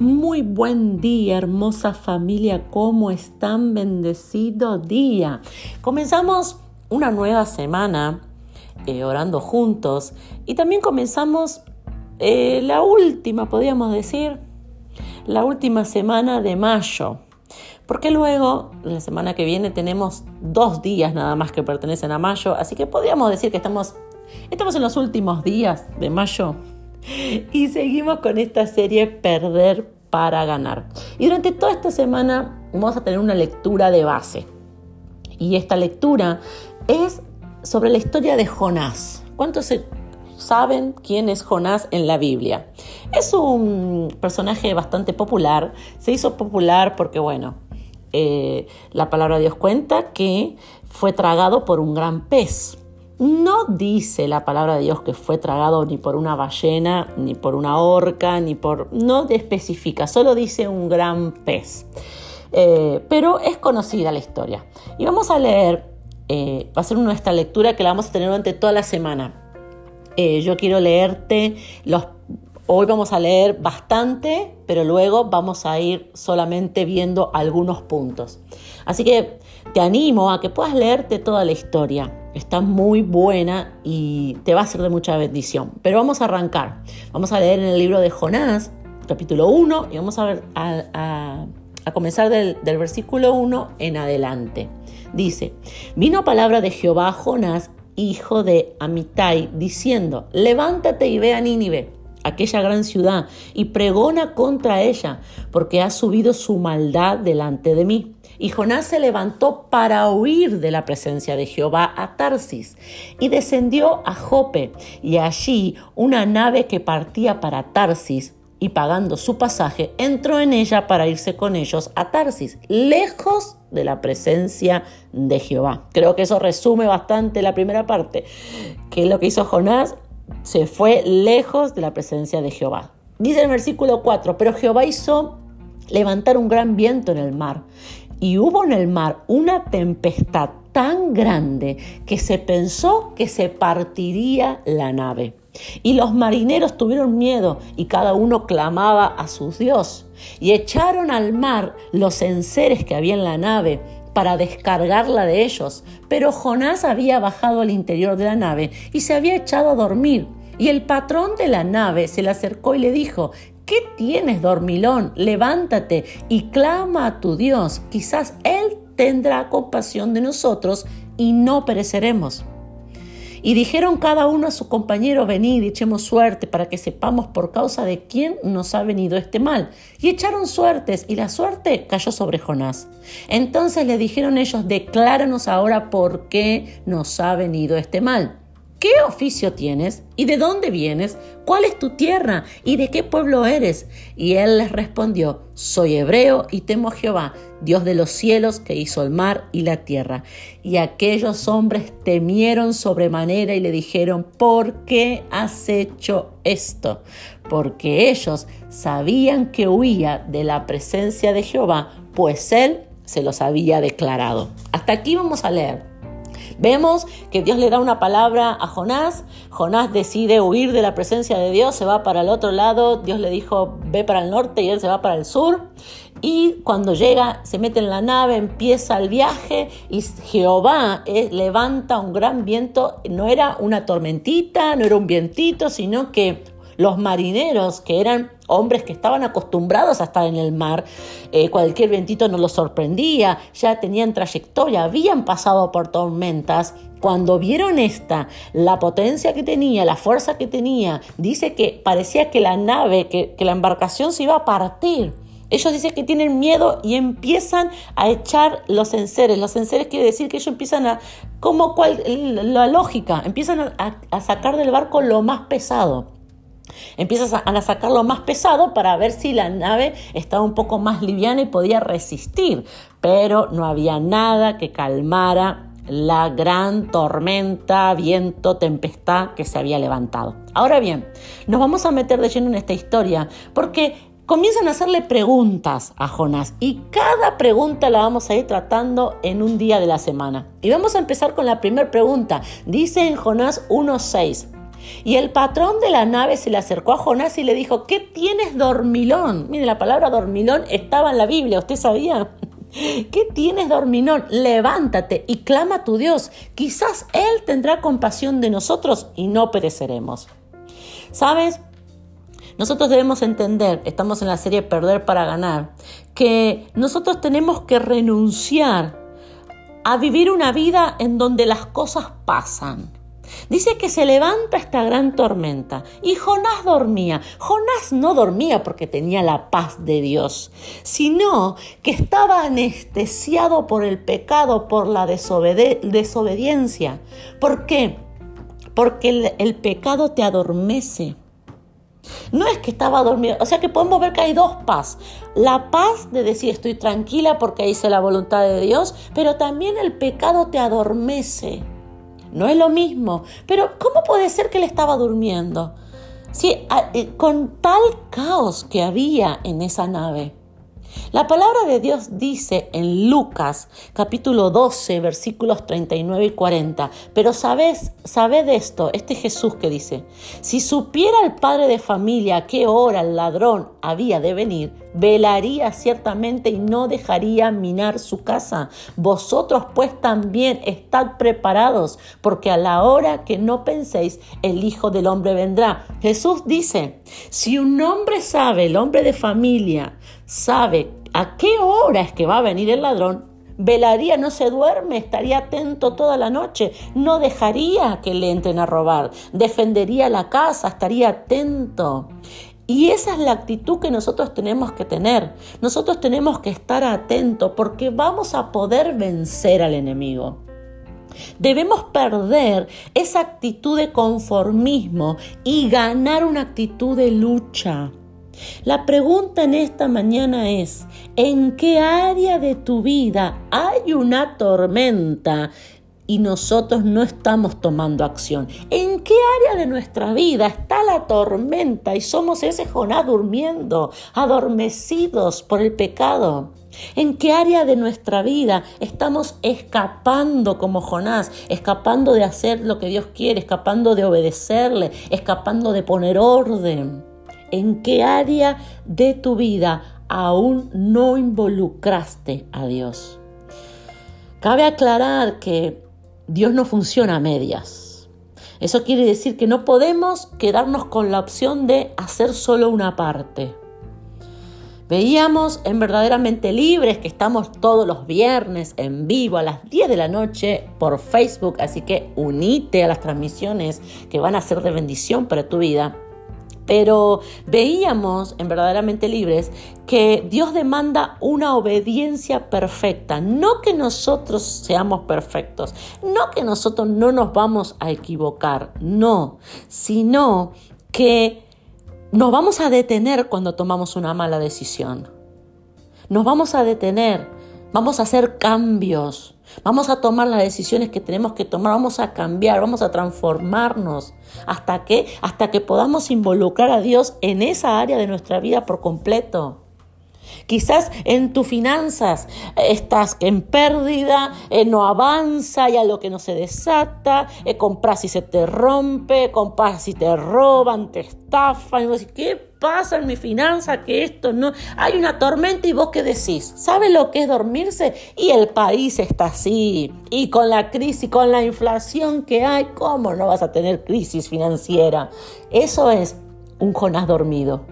Muy buen día, hermosa familia. ¿Cómo están? Bendecido día. Comenzamos una nueva semana eh, orando juntos y también comenzamos eh, la última, podríamos decir, la última semana de mayo. Porque luego, la semana que viene, tenemos dos días nada más que pertenecen a mayo. Así que podríamos decir que estamos, estamos en los últimos días de mayo y seguimos con esta serie Perder para ganar. Y durante toda esta semana vamos a tener una lectura de base. Y esta lectura es sobre la historia de Jonás. ¿Cuántos saben quién es Jonás en la Biblia? Es un personaje bastante popular. Se hizo popular porque, bueno, eh, la palabra de Dios cuenta que fue tragado por un gran pez. No dice la palabra de Dios que fue tragado ni por una ballena, ni por una orca, ni por... No especifica, solo dice un gran pez. Eh, pero es conocida la historia. Y vamos a leer, eh, va a ser nuestra lectura que la vamos a tener durante toda la semana. Eh, yo quiero leerte los... Hoy vamos a leer bastante, pero luego vamos a ir solamente viendo algunos puntos. Así que te animo a que puedas leerte toda la historia. Está muy buena y te va a ser de mucha bendición. Pero vamos a arrancar. Vamos a leer en el libro de Jonás, capítulo 1, y vamos a, ver, a, comenzar del, del, versículo 1 en adelante. Dice, vino palabra de Jehová a Jonás, hijo de Amitai, diciendo, levántate y ve a Nínive aquella gran ciudad, y pregona contra ella, porque ha subido su maldad delante de mí. Y Jonás se levantó para huir de la presencia de Jehová a Tarsis y descendió a Jope y allí una nave que partía para Tarsis y pagando su pasaje entró en ella para irse con ellos a Tarsis, lejos de la presencia de Jehová. Creo que eso resume bastante la primera parte, que lo que hizo Jonás se fue lejos de la presencia de Jehová. Dice el versículo 4, pero Jehová hizo levantar un gran viento en el mar y hubo en el mar una tempestad tan grande que se pensó que se partiría la nave. Y los marineros tuvieron miedo y cada uno clamaba a su Dios. Y echaron al mar los enseres que había en la nave para descargarla de ellos. Pero Jonás había bajado al interior de la nave y se había echado a dormir. Y el patrón de la nave se le acercó y le dijo, ¿Qué tienes, dormilón? Levántate y clama a tu Dios. Quizás Él tendrá compasión de nosotros y no pereceremos. Y dijeron cada uno a su compañero, venid, echemos suerte para que sepamos por causa de quién nos ha venido este mal. Y echaron suertes, y la suerte cayó sobre Jonás. Entonces le dijeron ellos, decláranos ahora por qué nos ha venido este mal. ¿Qué oficio tienes? ¿Y de dónde vienes? ¿Cuál es tu tierra? ¿Y de qué pueblo eres? Y él les respondió, soy hebreo y temo a Jehová, Dios de los cielos que hizo el mar y la tierra. Y aquellos hombres temieron sobremanera y le dijeron, ¿por qué has hecho esto? Porque ellos sabían que huía de la presencia de Jehová, pues él se los había declarado. Hasta aquí vamos a leer. Vemos que Dios le da una palabra a Jonás, Jonás decide huir de la presencia de Dios, se va para el otro lado, Dios le dijo ve para el norte y él se va para el sur. Y cuando llega, se mete en la nave, empieza el viaje y Jehová eh, levanta un gran viento. No era una tormentita, no era un vientito, sino que los marineros, que eran hombres que estaban acostumbrados a estar en el mar, eh, cualquier vientito no los sorprendía, ya tenían trayectoria, habían pasado por tormentas. Cuando vieron esta, la potencia que tenía, la fuerza que tenía, dice que parecía que la nave, que, la embarcación se iba a partir. Ellos dicen que tienen miedo y empiezan a echar los enseres. Los enseres quiere decir que ellos empiezan a, como cual, la lógica, empiezan a sacar del barco lo más pesado. Empiezas a, sacar lo más pesado para ver si la nave estaba un poco más liviana y podía resistir, pero no había nada que calmara la gran tormenta, viento, tempestad que se había levantado. Ahora bien, nos vamos a meter de lleno en esta historia porque comienzan a hacerle preguntas a Jonás y cada pregunta la vamos a ir tratando en un día de la semana. Y vamos a empezar con la primera pregunta. Dice en Jonás 1.6. Y el patrón de la nave se le acercó a Jonás y le dijo, ¿qué tienes dormilón? Mire, la palabra dormilón estaba en la Biblia, ¿usted sabía? ¿Qué tienes, dormilón? Levántate y clama a tu Dios. Quizás Él tendrá compasión de nosotros y no pereceremos. ¿Sabes? Nosotros debemos entender, estamos en la serie Perder para Ganar, que nosotros tenemos que renunciar a vivir una vida en donde las cosas pasan. Dice que se levanta esta gran tormenta y Jonás dormía. Jonás no dormía porque tenía la paz de Dios, sino que estaba anestesiado por el pecado, por la desobediencia. ¿Por qué? Porque el pecado te adormece. No es que estaba dormido, o sea que podemos ver que hay dos paz. La paz de decir estoy tranquila porque hice la voluntad de Dios, pero también el pecado te adormece. No es lo mismo, pero ¿cómo puede ser que él estaba durmiendo? Sí, eh, con tal caos que había en esa nave. La palabra de Dios dice en Lucas capítulo 12 versículos 39 y 40, pero sabes, sabe de esto, este Jesús que dice, si supiera el padre de familia a qué hora el ladrón había de venir, velaría ciertamente y no dejaría minar su casa. Vosotros pues también estad preparados, porque a la hora que no penséis, el Hijo del Hombre vendrá. Jesús dice, si un hombre sabe, el hombre de familia, sabe a qué hora es que va a venir el ladrón, velaría, no se duerme, estaría atento toda la noche, no dejaría que le entren a robar, defendería la casa, estaría atento. Y esa es la actitud que nosotros tenemos que tener. Nosotros tenemos que estar atentos porque vamos a poder vencer al enemigo. Debemos perder esa actitud de conformismo y ganar una actitud de lucha. La pregunta en esta mañana es, ¿en qué área de tu vida hay una tormenta y nosotros no estamos tomando acción? ¿En qué área de nuestra vida la tormenta y somos ese Jonás durmiendo, adormecidos por el pecado? ¿En qué área de nuestra vida estamos escapando como Jonás, escapando de hacer lo que Dios quiere, escapando de obedecerle, escapando de poner orden? en qué área de tu vida aún no involucraste a Dios. Cabe aclarar que Dios no funciona a medias. Eso quiere decir que no podemos quedarnos con la opción de hacer solo una parte. Veíamos en Verdaderamente Libres que estamos todos los viernes en vivo a las 10 de la noche por Facebook, así que unite a las transmisiones que van a ser de bendición para tu vida. Pero veíamos en verdaderamente libres que Dios demanda una obediencia perfecta, no que nosotros seamos perfectos, no que nosotros no nos vamos a equivocar, no, sino que nos vamos a detener cuando tomamos una mala decisión. Nos vamos a detener, vamos a hacer cambios, Vamos a tomar las decisiones que tenemos que tomar, vamos a cambiar, vamos a transformarnos. ¿Hasta que Hasta que podamos involucrar a Dios en esa área de nuestra vida por completo. Quizás en tus finanzas estás en pérdida, eh, no avanza, ya lo que no se desata, eh, compras y se te rompe, compras y te roban, te estafan. Y ¿Qué pasa en mi finanza que esto no... Hay una tormenta y vos qué decís, ¿sabes lo que es dormirse? Y el país está así. Y con la crisis, con la inflación que hay, ¿cómo no vas a tener crisis financiera? Eso es un Jonás dormido.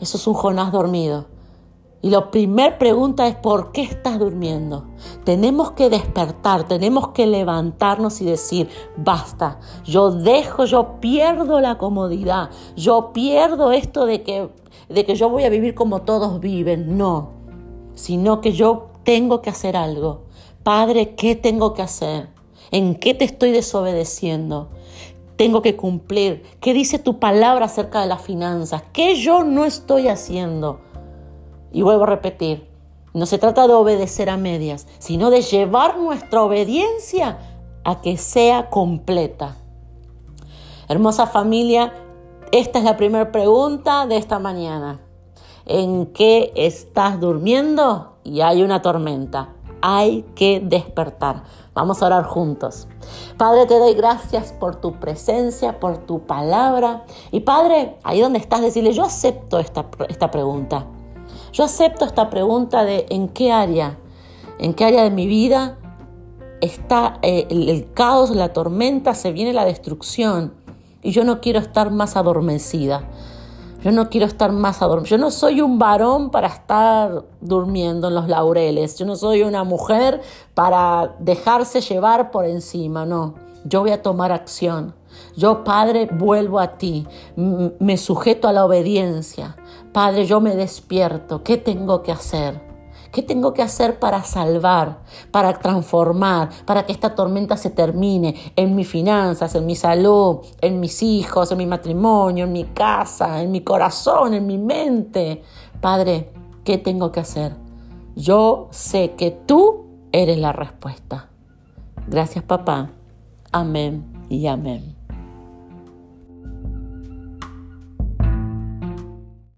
Eso es un Jonás dormido. Y la primera pregunta es, ¿por qué estás durmiendo? Tenemos que despertar, tenemos que levantarnos y decir, basta, yo dejo, yo pierdo la comodidad, yo pierdo esto de que, de que yo voy a vivir como todos viven. No, sino que yo tengo que hacer algo. Padre, ¿qué tengo que hacer? ¿En qué te estoy desobedeciendo? Tengo que cumplir. ¿Qué dice tu palabra acerca de las finanzas? ¿Qué yo no estoy haciendo? Y vuelvo a repetir, no se trata de obedecer a medias, sino de llevar nuestra obediencia a que sea completa. Hermosa familia, esta es la primera pregunta de esta mañana. ¿En qué estás durmiendo? Y hay una tormenta. Hay que despertar. Vamos a orar juntos. Padre, te doy gracias por tu presencia, por tu palabra. Y Padre, ahí donde estás, decirle, yo acepto esta, esta pregunta. Yo acepto esta pregunta de en qué área, en qué área de mi vida está eh, el, caos, la tormenta, se viene la destrucción. Y yo no quiero estar más adormecida. Yo no quiero estar más adormecida. Yo no soy un varón para estar durmiendo en los laureles. Yo no soy una mujer para dejarse llevar por encima. No, yo voy a tomar acción. Yo, Padre, vuelvo a ti. Me sujeto a la obediencia. Padre, yo me despierto. ¿Qué tengo que hacer? ¿Qué tengo que hacer para salvar, para transformar, para que esta tormenta se termine en mis finanzas, en mi salud, en mis hijos, en mi matrimonio, en mi casa, en mi corazón, en mi mente? Padre, ¿qué tengo que hacer? Yo sé que tú eres la respuesta. Gracias papá. Amén y amén.